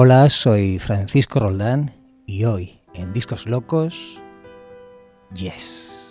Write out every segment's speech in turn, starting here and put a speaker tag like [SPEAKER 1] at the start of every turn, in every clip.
[SPEAKER 1] Hola, soy Francisco Roldán y hoy en Discos Locos, Yes.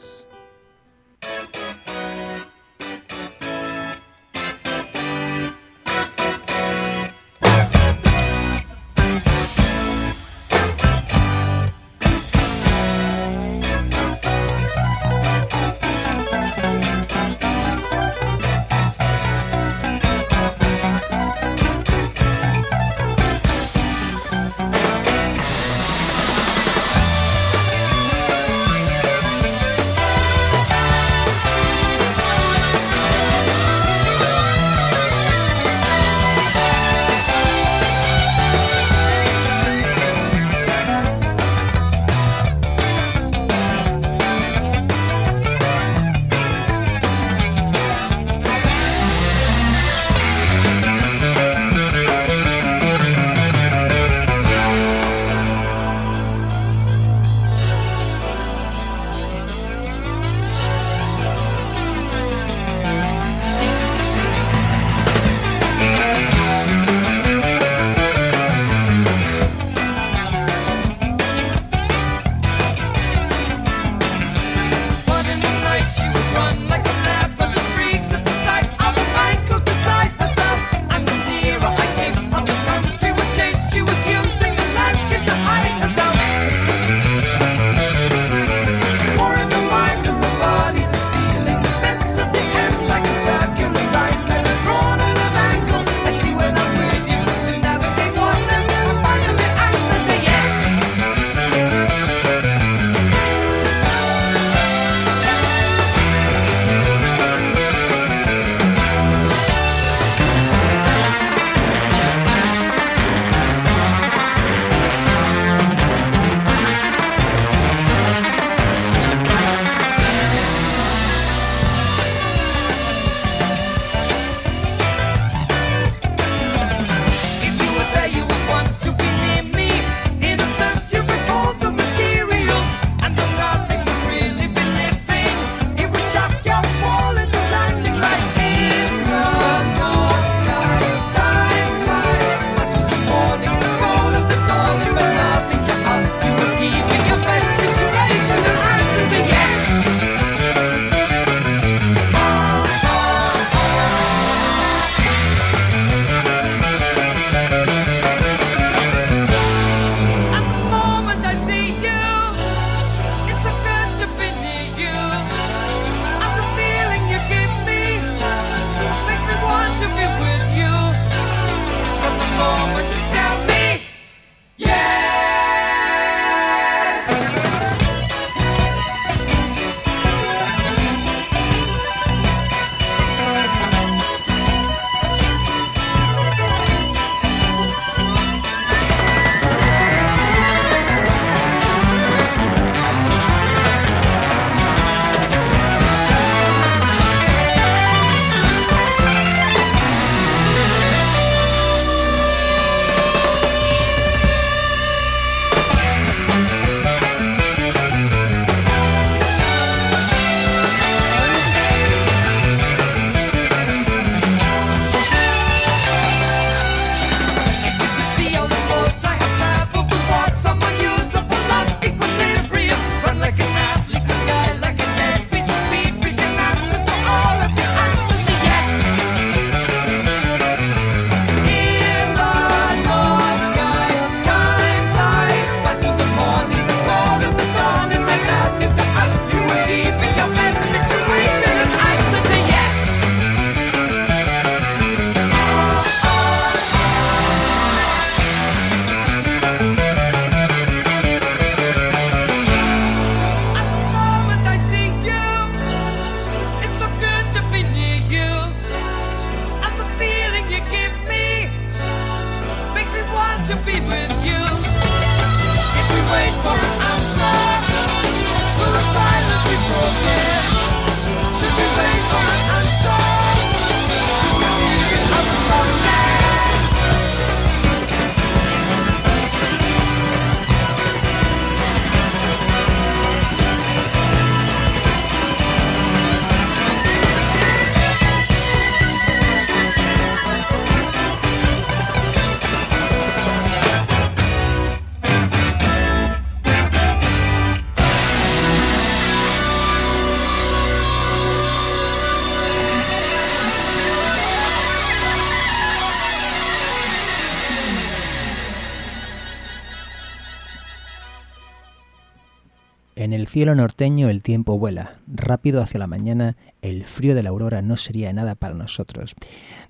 [SPEAKER 2] Cielo norteño el tiempo vuela, rápido hacia la mañana, el frío de la aurora no sería nada para nosotros.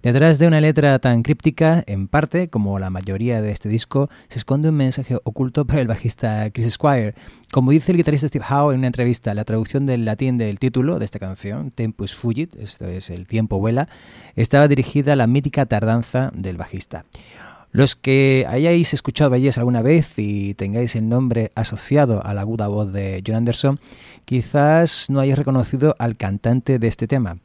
[SPEAKER 2] Detrás de una letra tan críptica, en parte, como la mayoría de este disco, se esconde un mensaje oculto para el bajista Chris Squire. Como dice el guitarrista Steve Howe en una entrevista, la traducción del latín del título de esta canción, Tempus Fugit, esto es el tiempo vuela, estaba dirigida a la mítica tardanza del bajista. Los que hayáis escuchado Valles alguna vez y tengáis el nombre asociado a la aguda voz de John Anderson, quizás no hayáis reconocido al cantante de este tema.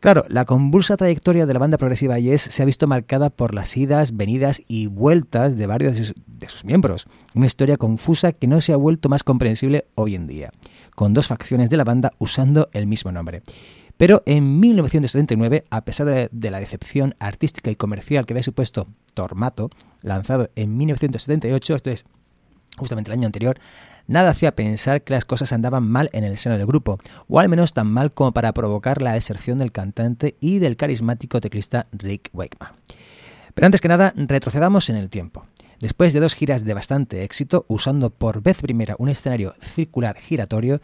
[SPEAKER 2] Claro, la convulsa trayectoria de la banda progresiva Yes se ha visto marcada por las idas, venidas y vueltas de varios de sus, de sus, miembros. Una historia confusa que no se ha vuelto más comprensible hoy en día, con dos facciones de la banda usando el mismo nombre. Pero en 1979, a pesar de, la decepción artística y comercial que había supuesto Tormato, lanzado en 1978, esto es justamente el año anterior, nada hacía pensar que las cosas andaban mal en el seno del grupo, o al menos tan mal como para provocar la deserción del cantante y del carismático teclista Rick Wakeman. Pero antes que nada, retrocedamos en el tiempo. Después de dos giras de bastante éxito, usando por vez primera un escenario circular giratorio,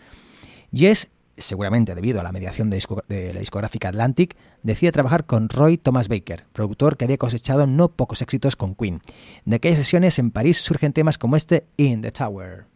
[SPEAKER 2] Yes seguramente debido a la mediación de, la discográfica Atlantic, decide trabajar con Roy Thomas Baker, productor que había cosechado no pocos éxitos con Queen. De aquellas sesiones en París surgen temas como este In the Tower.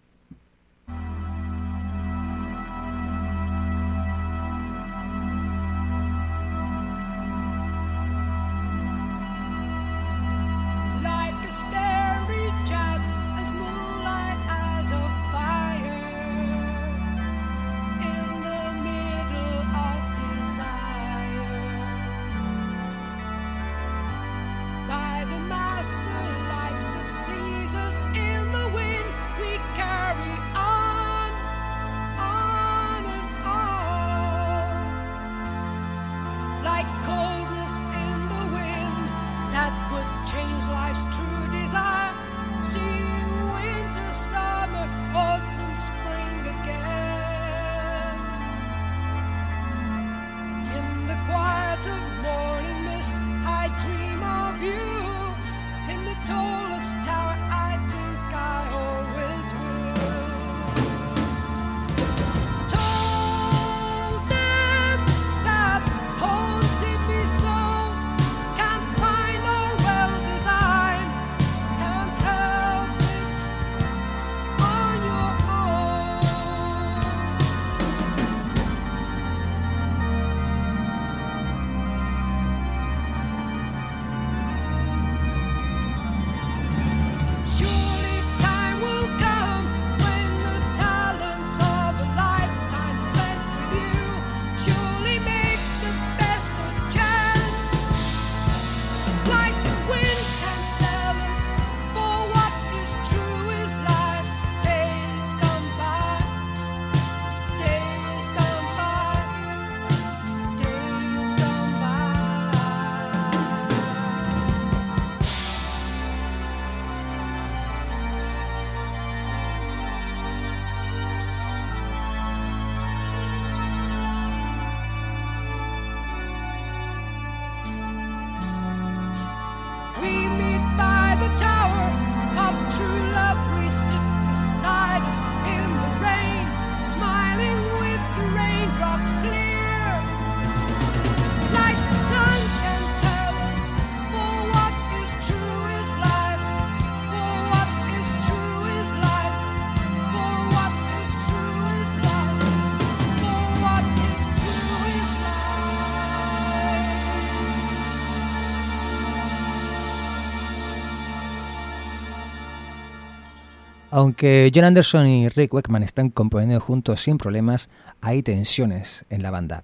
[SPEAKER 2] Aunque John Anderson y Rick Wakeman están componiendo juntos sin problemas, hay tensiones en la banda.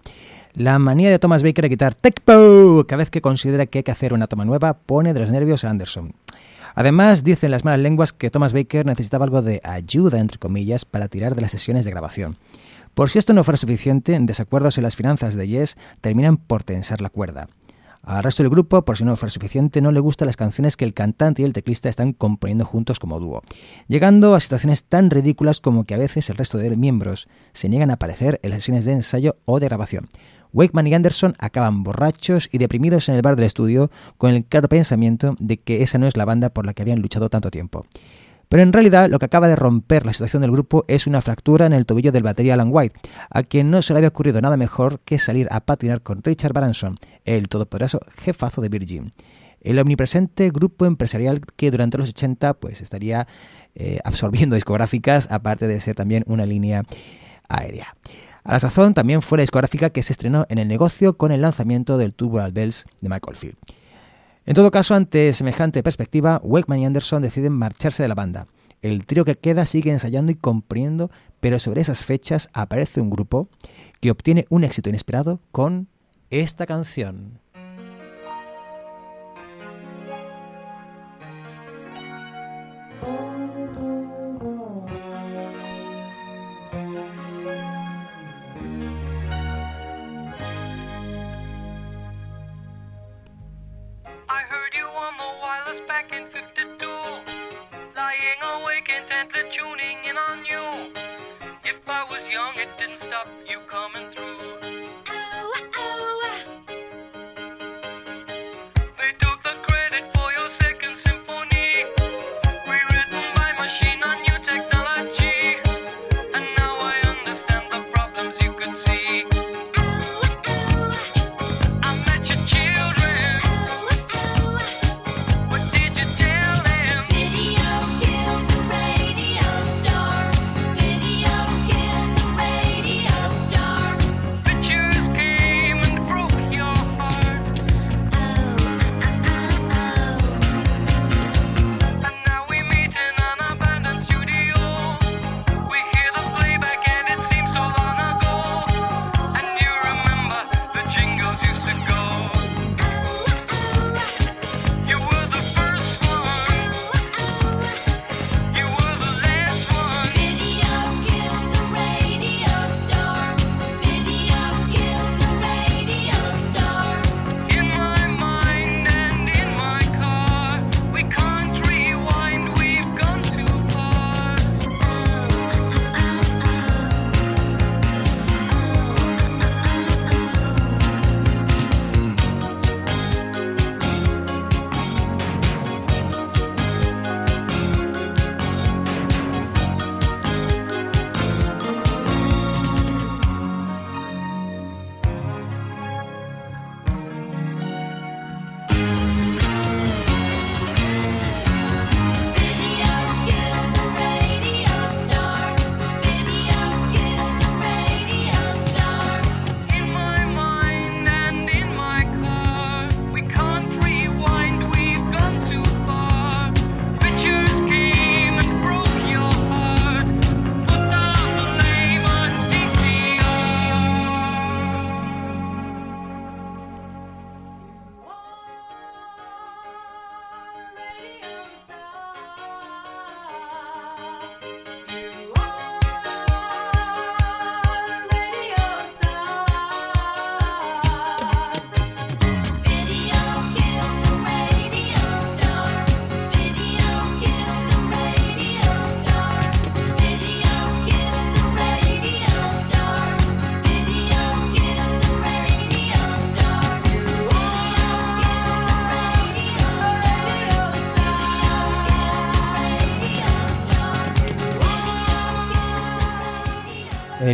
[SPEAKER 2] La manía de Thomas Baker de quitar Tecpo cada vez que considera que hay que hacer una toma nueva pone de los nervios a Anderson. Además, dicen las malas lenguas que Thomas Baker necesitaba algo de ayuda, entre comillas, para tirar de las sesiones de grabación. Por si esto no fuera suficiente, desacuerdos en las finanzas de Yes terminan por tensar la cuerda. Al resto del grupo, por si no fuera suficiente, no le gustan las canciones que el cantante y el teclista están componiendo juntos como dúo, llegando a situaciones tan ridículas como que a veces el resto de miembros se niegan a aparecer en las sesiones de ensayo o de grabación. Wakeman y Anderson acaban borrachos y deprimidos en el bar del estudio con el claro pensamiento de que esa no es la banda por la que habían luchado tanto tiempo. Pero en realidad lo que acaba de romper la situación del grupo es una fractura en el tobillo del batería Alan White, a quien no se le había ocurrido nada mejor que salir a patinar con Richard Branson, el todopoderoso jefazo de Virgin. El omnipresente grupo empresarial que durante los 80 pues, estaría eh, absorbiendo discográficas, aparte de ser también una línea aérea. A la sazón también fue la discográfica que se estrenó en el negocio con el lanzamiento del Tubular Bells de Michael Field. En todo caso, ante semejante perspectiva, Wakeman y Anderson deciden marcharse de la banda. El trío que queda sigue ensayando y componiendo, pero sobre esas fechas aparece un grupo que obtiene un éxito inesperado con esta canción.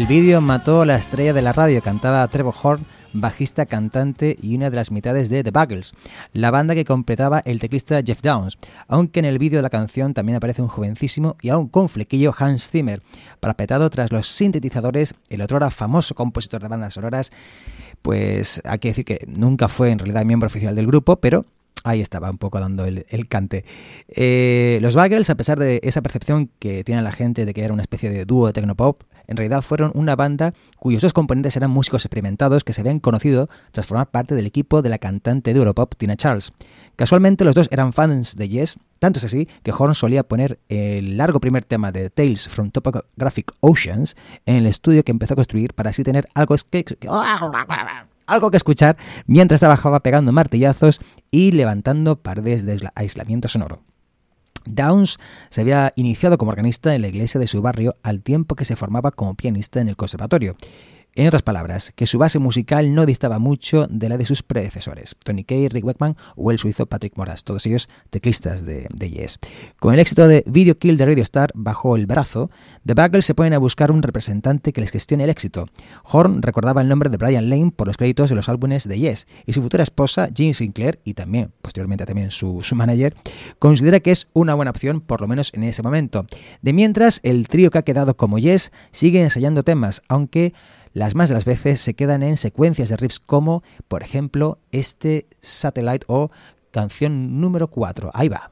[SPEAKER 2] El vídeo mató a la estrella de la radio, cantaba Trevor Horn, bajista, cantante y una de las mitades de The Buggles, la banda que completaba el teclista Jeff Downs, aunque en el vídeo de la canción también aparece un jovencísimo y aún con flequillo Hans Zimmer, parapetado tras los sintetizadores, el otrora famoso compositor de bandas sonoras, pues hay que decir que nunca fue en realidad miembro oficial del grupo, pero ahí estaba un poco dando el, cante. Eh, los Buggles, a pesar de esa percepción que tiene la gente de que era una especie de dúo de tecnopop, en realidad fueron una banda cuyos dos componentes eran músicos experimentados que se habían conocido tras formar parte del equipo de la cantante de Europop Tina Charles. Casualmente los dos eran fans de Yes, tanto es así que Horn solía poner el largo primer tema de Tales from Topographic Oceans en el estudio que empezó a construir para así tener algo que, algo que escuchar mientras trabajaba pegando martillazos y levantando paredes de aislamiento sonoro. Downs se había iniciado como organista en la iglesia de su barrio al tiempo que se formaba como pianista en el conservatorio. En otras palabras, que su base musical no distaba mucho de la de sus predecesores, Tony Kay, Rick Wakeman o el suizo Patrick Moras, todos ellos teclistas de, Yes. Con el éxito de Video Kill de Radio Star bajo el brazo, The Buggles se ponen a buscar un representante que les gestione el éxito. Horn recordaba el nombre de Brian Lane por los créditos de los álbumes de Yes, y su futura esposa, Jean Sinclair, y también, posteriormente también su, su manager, considera que es una buena opción, por lo menos en ese momento. De mientras, el trío que ha quedado como Yes sigue ensayando temas, aunque las más de las veces se quedan en secuencias de riffs como, por ejemplo, este Satellite o canción número 4. Ahí va.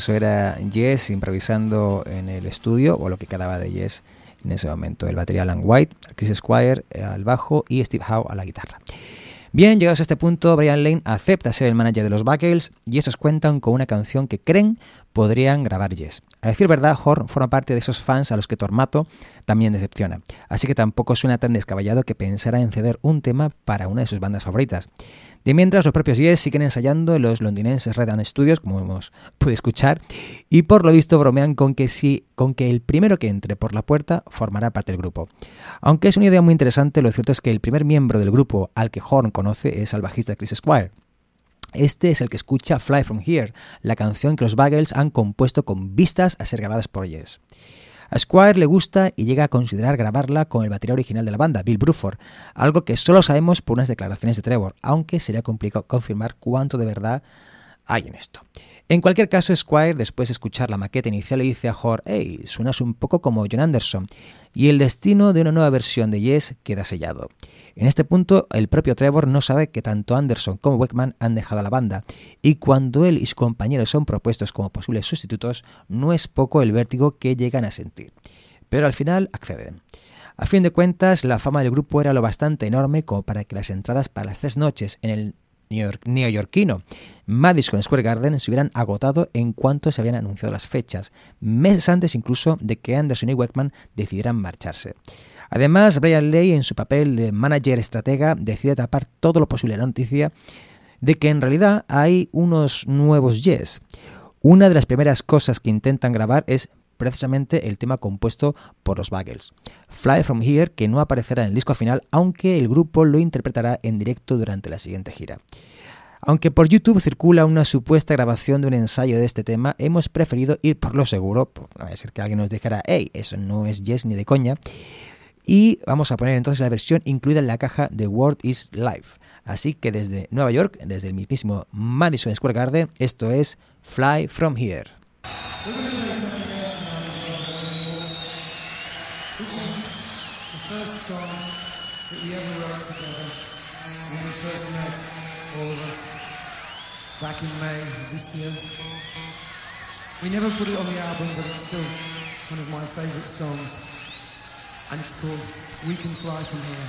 [SPEAKER 2] Eso era Yes improvisando en el estudio, o lo que quedaba de Yes en ese momento. El batería Alan White, Chris Squire al bajo y Steve Howe a la guitarra. Bien, llegados a este punto, Brian Lane acepta ser el manager de los Buckles y estos cuentan con una canción que creen podrían grabar Yes. A decir verdad, Horn forma parte de esos fans a los que Tormato también decepciona, así que tampoco suena tan descabellado que pensara en ceder un tema para una de sus bandas favoritas. De mientras, los propios Yes siguen ensayando en los londinenses Red Studios, como hemos podido escuchar, y por lo visto bromean con que, si, con que el primero que entre por la puerta formará parte del grupo. Aunque es una idea muy interesante, lo cierto es que el primer miembro del grupo al que Horn conoce es al bajista Chris Squire. Este es el que escucha Fly From Here, la canción que los Bagels han compuesto con vistas a ser grabadas por Yes. A Squire le gusta y llega a considerar grabarla con el batería original de la banda, Bill Bruford, algo que solo sabemos por unas declaraciones de Trevor, aunque sería complicado confirmar cuánto de verdad hay en esto. En cualquier caso, Squire, después de escuchar la maqueta inicial, le dice a Hor, hey, suenas un poco como John Anderson, y el destino de una nueva versión de Yes queda sellado. En este punto, el propio Trevor no sabe que tanto Anderson como Weckman han dejado a la banda, y cuando él y sus compañeros son propuestos como posibles sustitutos, no es poco el vértigo que llegan a sentir. Pero al final acceden. A fin de cuentas, la fama del grupo era lo bastante enorme como para que las entradas para las tres noches en el neoyorquino Madison Square Garden se hubieran agotado en cuanto se habían anunciado las fechas, meses antes incluso de que Anderson y Weckman decidieran marcharse. Además, Brian Lay, en su papel de manager estratega, decide tapar todo lo posible la noticia de que en realidad hay unos nuevos Yes. Una de las primeras cosas que intentan grabar es precisamente el tema compuesto por los Buggles. Fly From Here, que no aparecerá en el disco final, aunque el grupo lo interpretará en directo durante la siguiente gira. Aunque por YouTube circula una supuesta grabación de un ensayo de este tema, hemos preferido ir por lo seguro, a ser que alguien nos dijera, hey, eso no es Yes ni de coña, y vamos a poner entonces la versión incluida en la caja de World is Life. Así que desde Nueva York, desde el mismísimo Madison Square Garden, esto es Fly From Here. back in May this year. We never put it on the album, but it's still one of my favourite songs. And it's called We Can Fly From Here.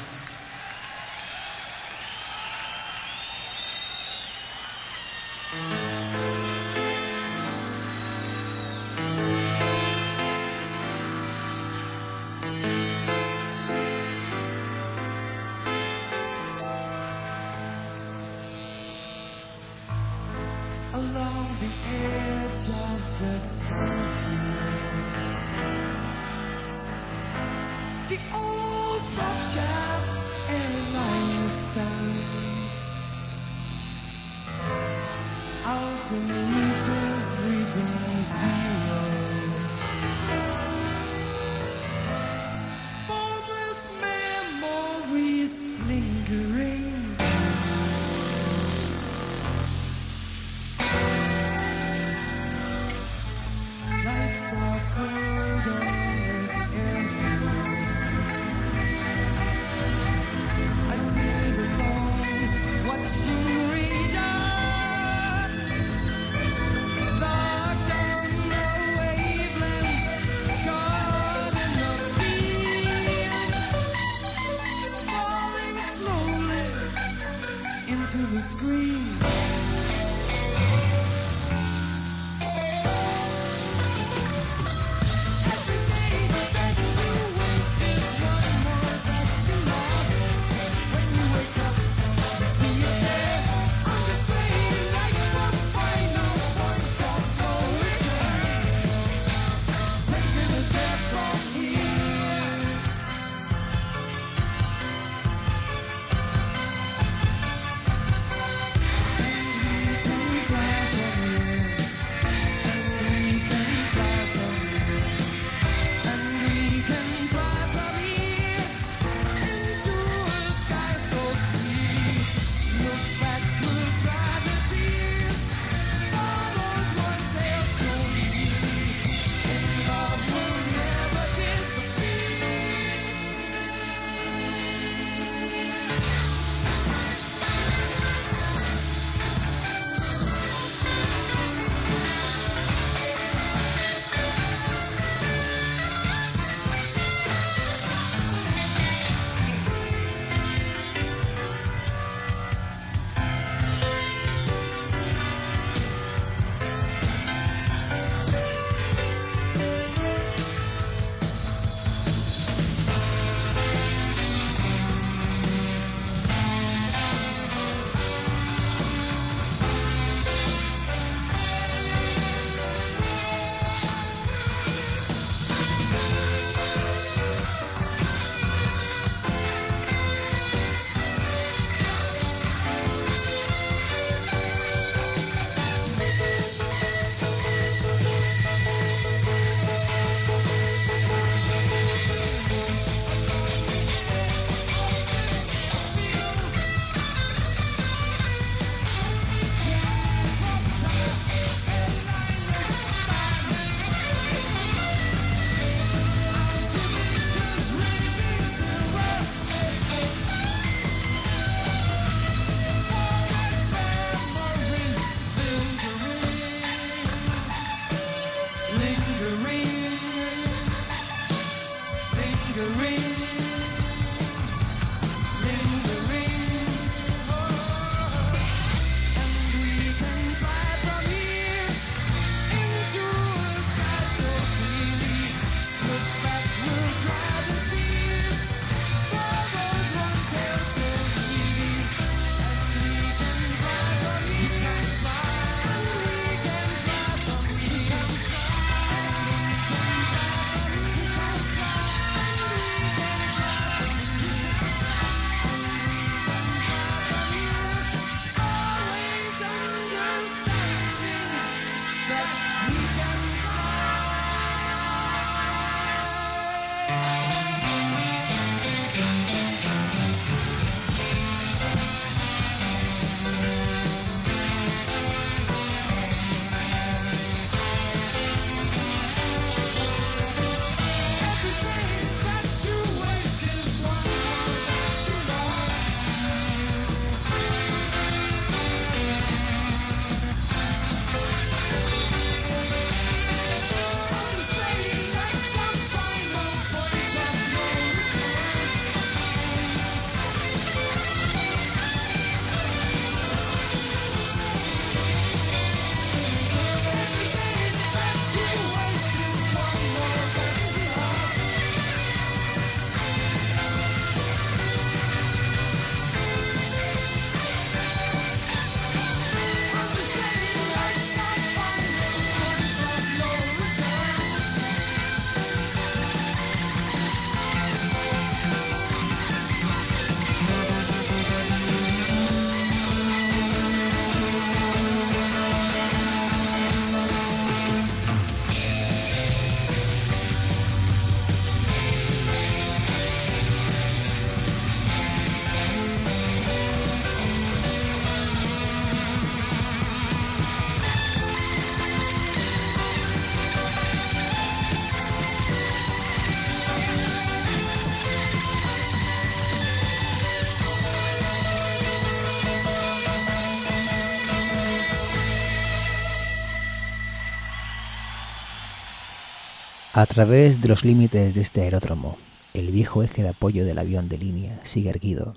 [SPEAKER 2] A través de los límites de este aeródromo, el viejo eje de apoyo del avión de línea sigue erguido.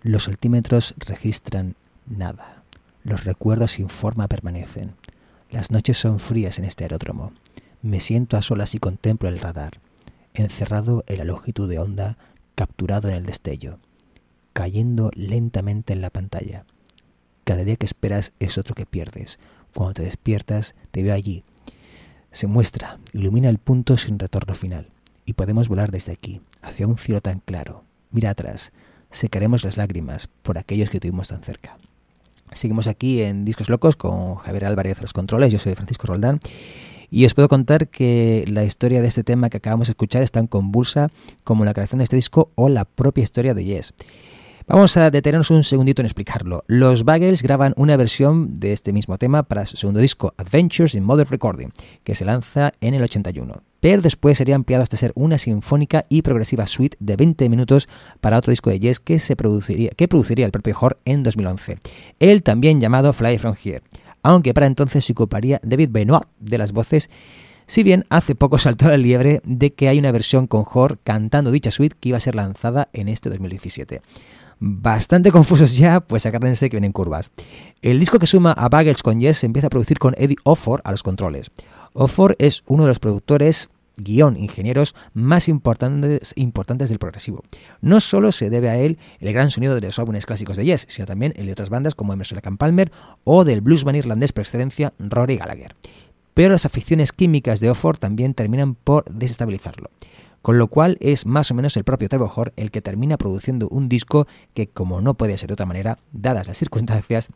[SPEAKER 2] Los altímetros registran nada. Los recuerdos sin forma permanecen. Las noches son frías en este aeródromo. Me siento a solas y contemplo el radar, encerrado en la longitud de onda, capturado en el destello, cayendo lentamente en la pantalla. Cada día que esperas es otro que pierdes. Cuando te despiertas, te veo allí. Se muestra, ilumina el punto sin retorno final, y podemos volar desde aquí, hacia un cielo tan claro. Mira atrás, secaremos las lágrimas por aquellos que tuvimos tan cerca. Seguimos aquí en Discos Locos con Javier Álvarez a los controles, yo soy Francisco Roldán. Y os puedo contar que la historia de este tema que acabamos de escuchar es tan convulsa como la creación de este disco o la propia historia de Yes. Vamos a detenernos un segundito en explicarlo. Los Bagels graban una versión de este mismo tema para su segundo disco, Adventures in Modern Recording, que se lanza en el 81. Pero después sería ampliado hasta ser una sinfónica y progresiva suite de 20 minutos para otro disco de Yes que, se produciría, que produciría el propio Hor en 2011. El también llamado Fly From Here, aunque para entonces se ocuparía David Benoit de las voces si bien hace poco saltó el liebre de que hay una versión con Hor cantando dicha suite que iba a ser lanzada en este 2017 bastante confusos ya, pues agárrense que vienen curvas. El disco que suma a Bagels con Yes se empieza a producir con Eddie Offor a los controles. Offor es uno de los productores guion ingenieros más importantes, importantes del progresivo. No solo se debe a él el gran sonido de los álbumes clásicos de Yes, sino también el de otras bandas como Emerson Lake Palmer o del bluesman irlandés por excelencia Rory Gallagher. Pero las aficiones químicas de Offor también terminan por desestabilizarlo con lo cual es más o menos el propio Trevor el que termina produciendo un disco que, como no puede ser de otra manera, dadas las circunstancias,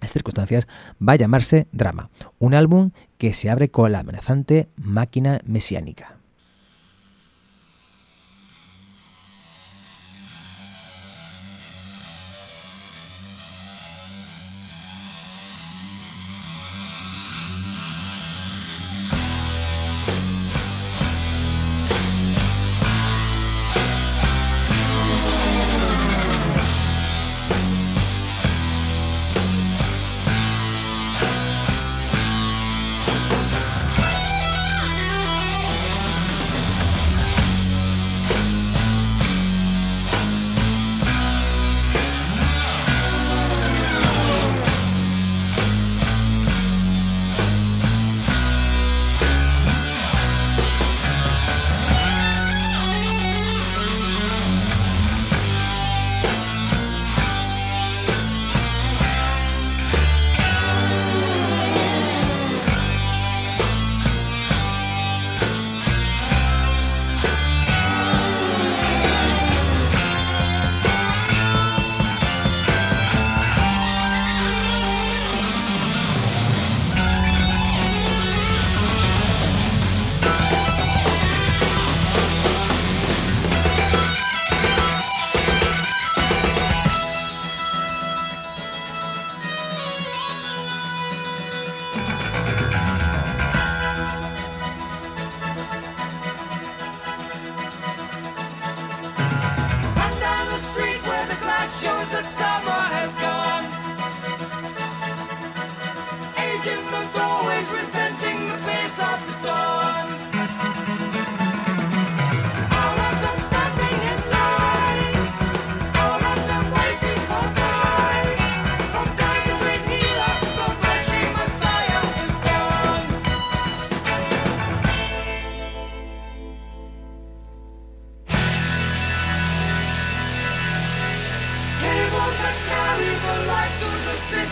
[SPEAKER 2] las circunstancias, va a llamarse Drama, un álbum que se abre con la amenazante máquina mesiánica.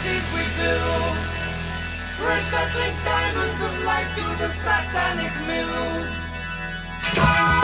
[SPEAKER 1] cities we build. Threads that link diamonds of light to the satanic mills. Ah!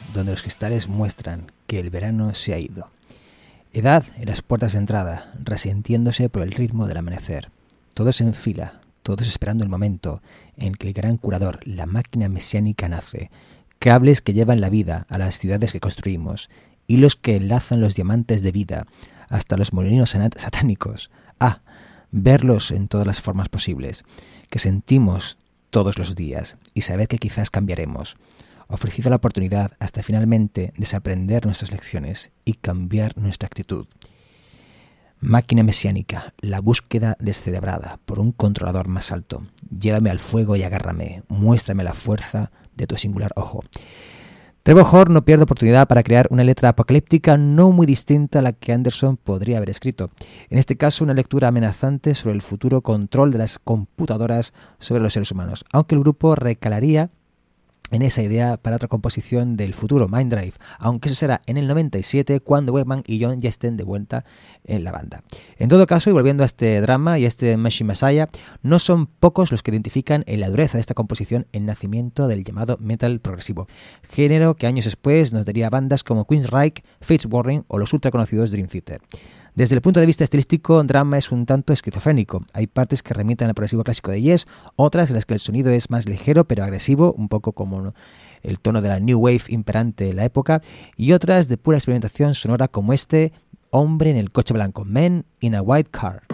[SPEAKER 1] donde los cristales muestran que el verano se ha ido. Edad en las puertas de entrada, resintiéndose por el ritmo del amanecer. Todos en fila, todos esperando el momento en que el gran curador, la máquina mesiánica, nace. Cables que llevan la vida a las ciudades que construimos, hilos que enlazan los diamantes de vida hasta los molinos satánicos. Ah, verlos en todas las formas posibles, que sentimos todos los días y saber que quizás cambiaremos ofrecido la oportunidad hasta finalmente desaprender nuestras lecciones y cambiar nuestra actitud. Máquina mesiánica, la búsqueda descerebrada por un controlador más alto. Llévame al fuego y agárrame. Muéstrame la fuerza de tu singular ojo. Trevor Horn no pierde oportunidad para crear una letra apocalíptica no muy distinta a la que Anderson podría haber escrito. En este caso, una lectura amenazante sobre el futuro control de las computadoras sobre los seres humanos, aunque el grupo recalaría en esa idea para otra composición del futuro Mind Drive, aunque eso será en el 97 cuando Webman y John ya estén de vuelta en la banda. En todo caso, y volviendo a este drama y a este Machine Messiah, no son pocos los que identifican en la dureza de esta composición el nacimiento del llamado metal progresivo, género que años después nos daría bandas como Queensryche, Fates Warning o los ultra conocidos Dream Theater. Desde el punto de vista estilístico, Drama es un tanto esquizofrénico. Hay partes que remiten al progresivo clásico de Yes, otras en las que el sonido es más ligero pero agresivo, un poco como el tono de la New Wave imperante en la época, y otras de pura experimentación sonora como este Hombre en el coche blanco, Men in a White Car.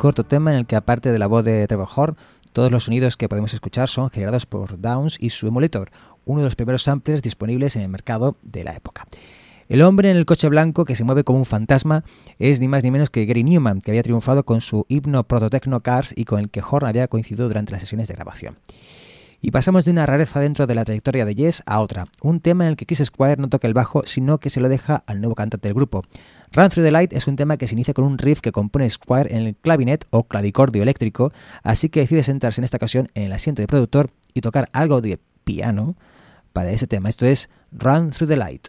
[SPEAKER 1] Corto tema en el que aparte de la voz de Trevor Horn, todos los sonidos que podemos escuchar son generados por Downs y su emulator, uno de los primeros samplers disponibles en el mercado de la época. El hombre en el coche blanco que se mueve como un fantasma es ni más ni menos que Gary Newman, que había triunfado con su himno Prototechno Cars y con el que Horn había coincidido durante las sesiones de grabación. Y pasamos de una rareza dentro de la trayectoria de Yes a otra, un tema en el que Chris Squire no toca el bajo, sino que se lo deja al nuevo cantante del grupo, Run Through the Light es un tema que se inicia con un riff que compone Squire en el clavinet o clavicordio eléctrico, así que decide sentarse en esta ocasión en el asiento de productor y tocar algo de piano para ese tema. Esto es Run Through the Light.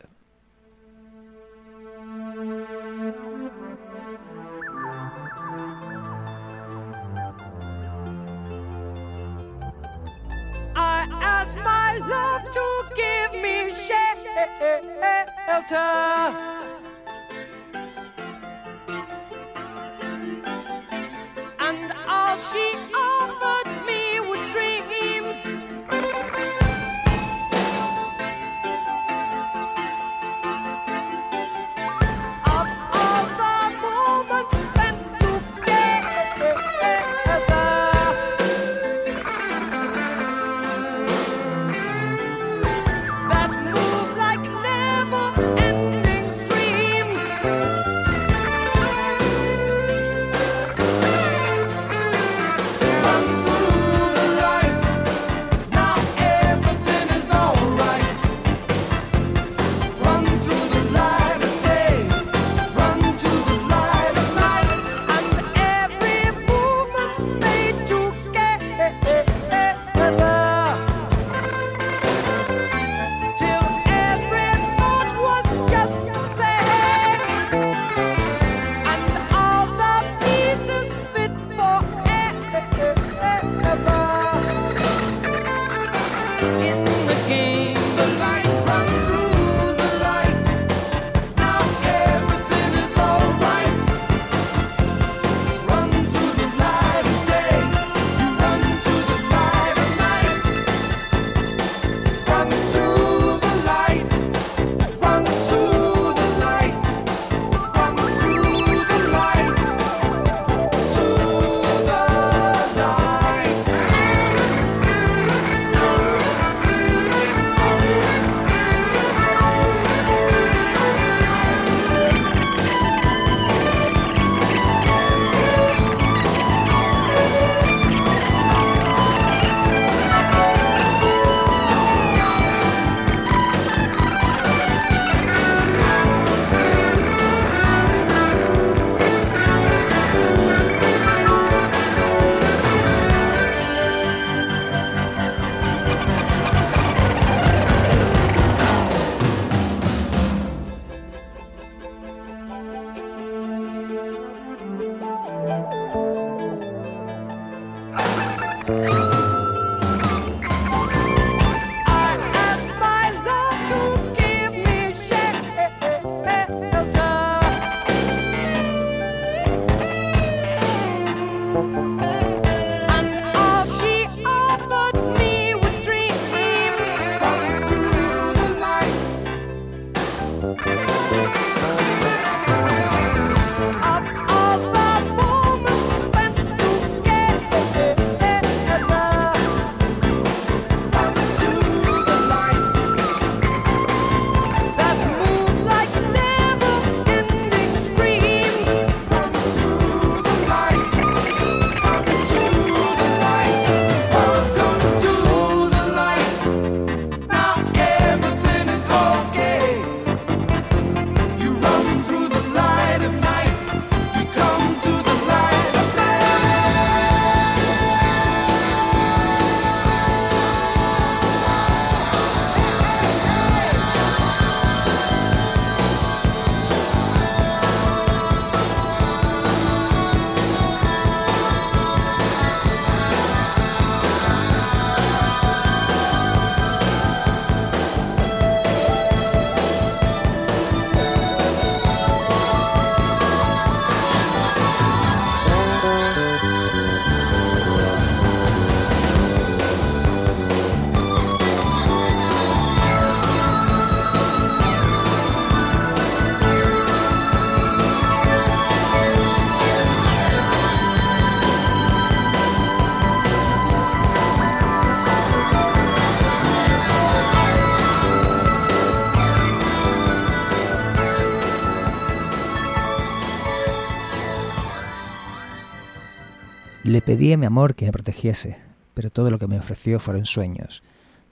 [SPEAKER 2] Le pedí a mi amor que me protegiese, pero todo lo que me ofreció fueron sueños,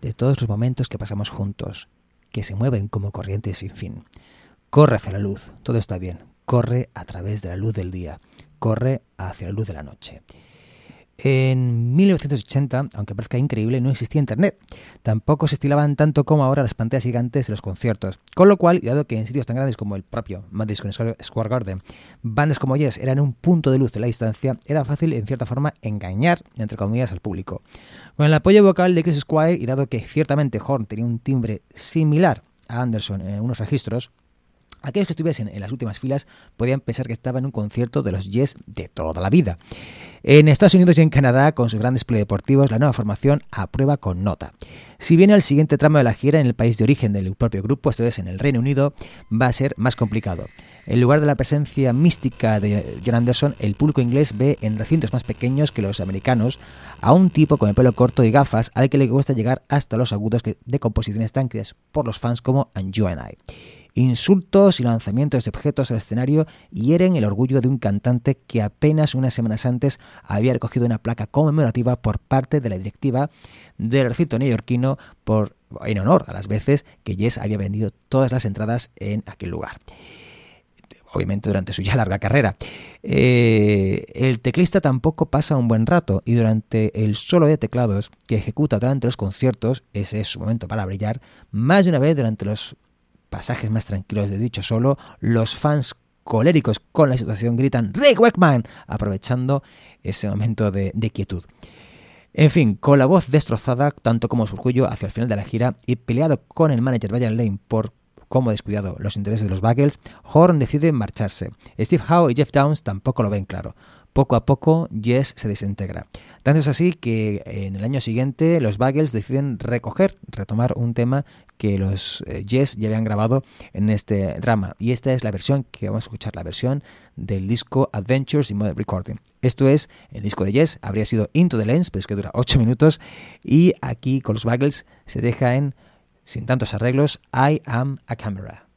[SPEAKER 2] de todos los momentos que pasamos juntos, que se mueven como corrientes sin fin. Corre hacia la luz, todo está bien, corre a través de la luz del día, corre hacia la luz de la noche. En 1980, aunque parezca increíble, no existía Internet. Tampoco se estilaban tanto como ahora las pantallas gigantes de los conciertos. Con lo cual, dado que en sitios tan grandes como el propio Madison Square Garden, bandas como Yes eran un punto de luz de la distancia, era fácil, en cierta forma, engañar, entre comillas, al público. Con el apoyo vocal de Chris Squire, y dado que ciertamente Horn tenía un timbre similar a Anderson en unos registros, Aquellos que estuviesen en las últimas filas podían pensar que estaba en un concierto de los Yes de toda la vida. En Estados Unidos y en Canadá, con sus grandes deportivos, la nueva formación aprueba con nota. Si viene el siguiente tramo de la gira en el país de origen del propio grupo, esto es en el Reino Unido, va a ser más complicado. En lugar de la presencia mística de John Anderson, el público inglés ve en recintos más pequeños que los americanos a un tipo con el pelo corto y gafas al que le cuesta llegar hasta los agudos de composiciones tan creadas por los fans como And You and I. Insultos y lanzamientos de objetos al escenario hieren el orgullo de un cantante que apenas unas semanas antes había recogido una placa conmemorativa por parte de la directiva del recinto neoyorquino por, en honor a las veces que Jess había vendido todas las entradas en aquel lugar obviamente durante su ya larga carrera. Eh, el teclista tampoco pasa un buen rato y durante el solo de teclados que ejecuta durante los conciertos, ese es su momento para brillar, más de una vez durante los pasajes más tranquilos de dicho solo, los fans coléricos con la situación gritan Rick Wakeman, aprovechando ese momento de, quietud. En fin, con la voz destrozada, tanto como su orgullo hacia el final de la gira y peleado con el manager Brian Lane por cómo descuidado los intereses de los Bagels, Horn decide marcharse. Steve Howe y Jeff Downs tampoco lo ven claro. Poco a poco, Yes se desintegra. Tanto es así que en el año siguiente los Bagels deciden recoger, retomar un tema que los eh, Yes ya habían grabado en este drama. Y esta es la versión que vamos a escuchar, la versión del disco Adventures in Modern Recording. Esto es, el disco de Yes habría sido Into the Lens, pero es que dura 8 minutos. Y aquí con los Bagels se deja en, sin tantos arreglos, I Am a Camera.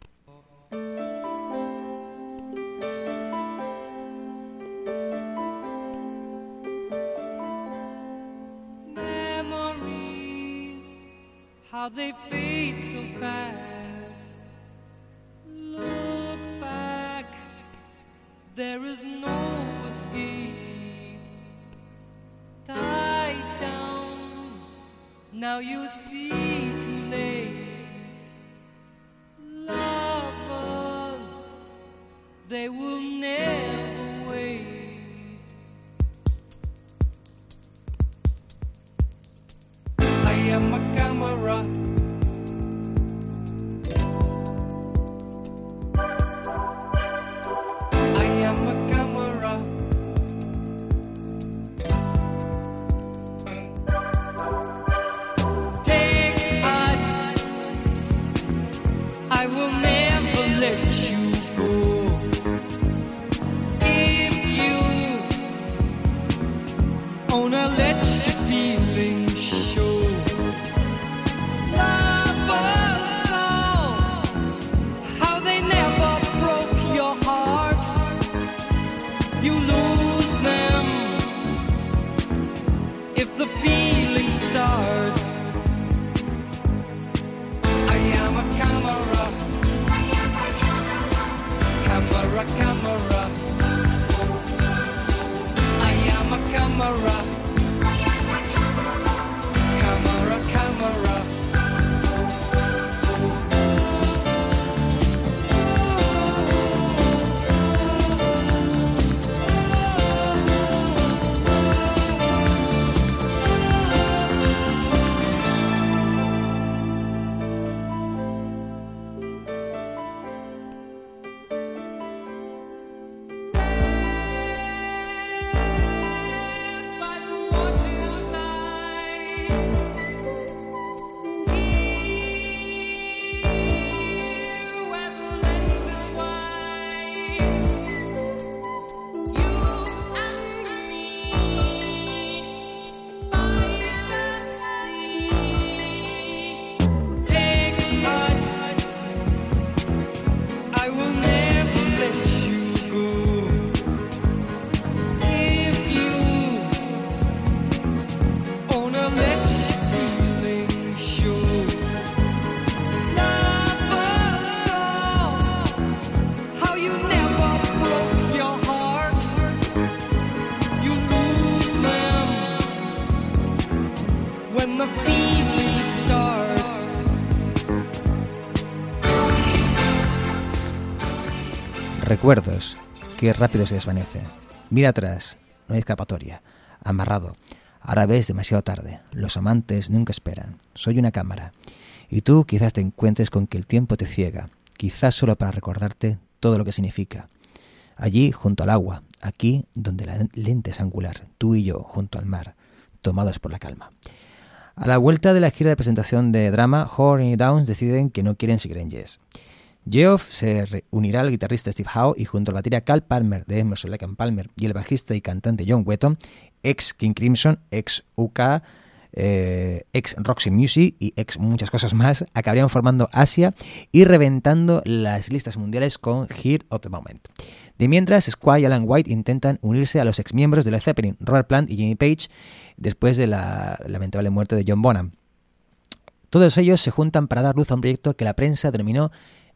[SPEAKER 2] camera, camera. Recuerdos, que rápido se desvanece. Mira atrás, no hay escapatoria. Amarrado. Ahora ves demasiado tarde. Los amantes nunca esperan. Soy una cámara. Y tú quizás te encuentres con que el tiempo te ciega, quizás solo para recordarte todo lo que significa. Allí, junto al agua, aquí donde la lente es angular, tú y yo, junto al mar, tomados por la calma. A la vuelta de la gira de presentación de drama, Horn y Downs deciden que no quieren seguir en. Geoff se reunirá al guitarrista Steve Howe y junto a la batería Cal Palmer de Emerson Lake Palmer y el bajista y cantante John Wetton, ex King Crimson, ex UK, eh, ex Roxy Music y ex muchas cosas más, acabarían formando Asia y reventando las listas mundiales con Hit of the Moment. De mientras, Squire y Alan White intentan unirse a los ex miembros de Led Zeppelin, Robert Plant y Jimmy Page, después de la lamentable muerte de John Bonham. Todos ellos se juntan para dar luz a un proyecto que la prensa denominó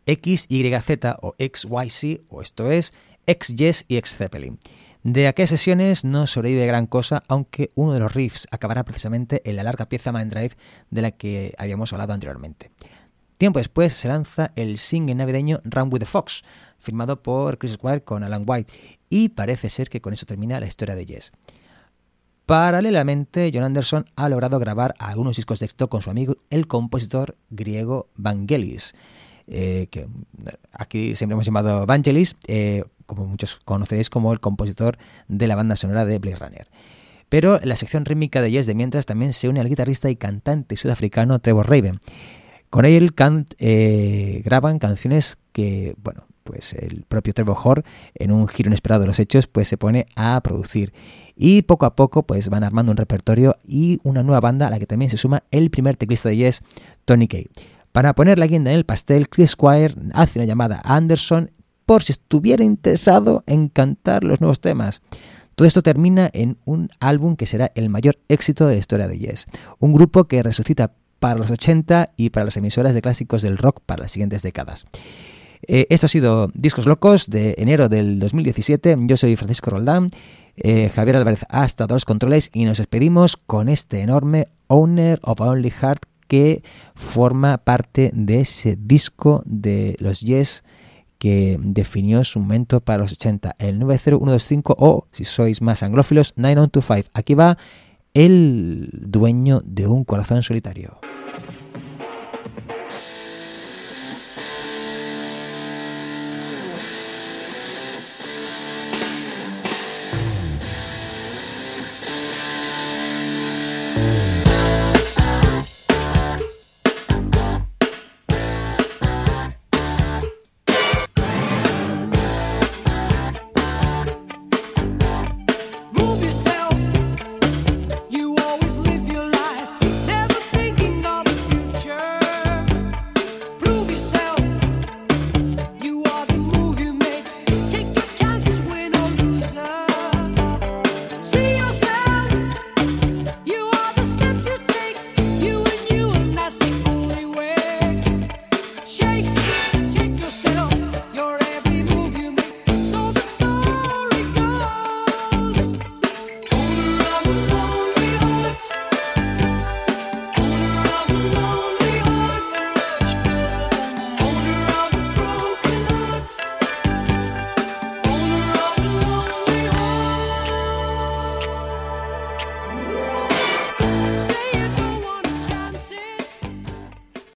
[SPEAKER 2] XYZ o XYC, o esto es, X-Yes y X-Zeppelin. De aquellas sesiones no sobrevive gran cosa, aunque uno de los riffs acabará precisamente en la larga pieza Mind Drive de la que habíamos hablado anteriormente. Tiempo después se lanza el single navideño Run with the Fox, firmado por Chris Squire con Alan White, y parece ser que con eso termina la historia de Yes. Paralelamente, John Anderson ha logrado grabar algunos discos de éxito con su amigo, el compositor griego Vangelis. Eh, que aquí siempre hemos llamado Vangelis, eh, como muchos conoceréis como el compositor de la banda sonora de Blade Runner. Pero la sección rítmica de Yes de mientras también se une al guitarrista y cantante sudafricano Trevor Raven. Con él eh, graban canciones que, bueno, pues el propio Trevor Horn, en un giro inesperado de los hechos, pues se pone a producir. Y poco a poco, pues van armando un repertorio y una nueva banda a la que también se suma el primer teclista de Yes, Tony Kay. Para poner la guinda en el pastel, Chris Squire hace una llamada a Anderson por si estuviera interesado en cantar los nuevos temas. Todo esto termina en un álbum que será el mayor éxito de la historia de Yes, un grupo que resucita para los 80 y para las emisoras de clásicos del rock para las siguientes décadas. Eh, esto ha sido Discos Locos de enero del 2017. Yo soy Francisco Roldán. Eh, Javier Álvarez ha estado a los controles y nos despedimos con este enorme Owner of Only Heart que forma parte de ese disco de los Yes que definió su momento para los 80, el 90125 o, si sois más anglófilos, 9125. Aquí va el dueño de un corazón solitario.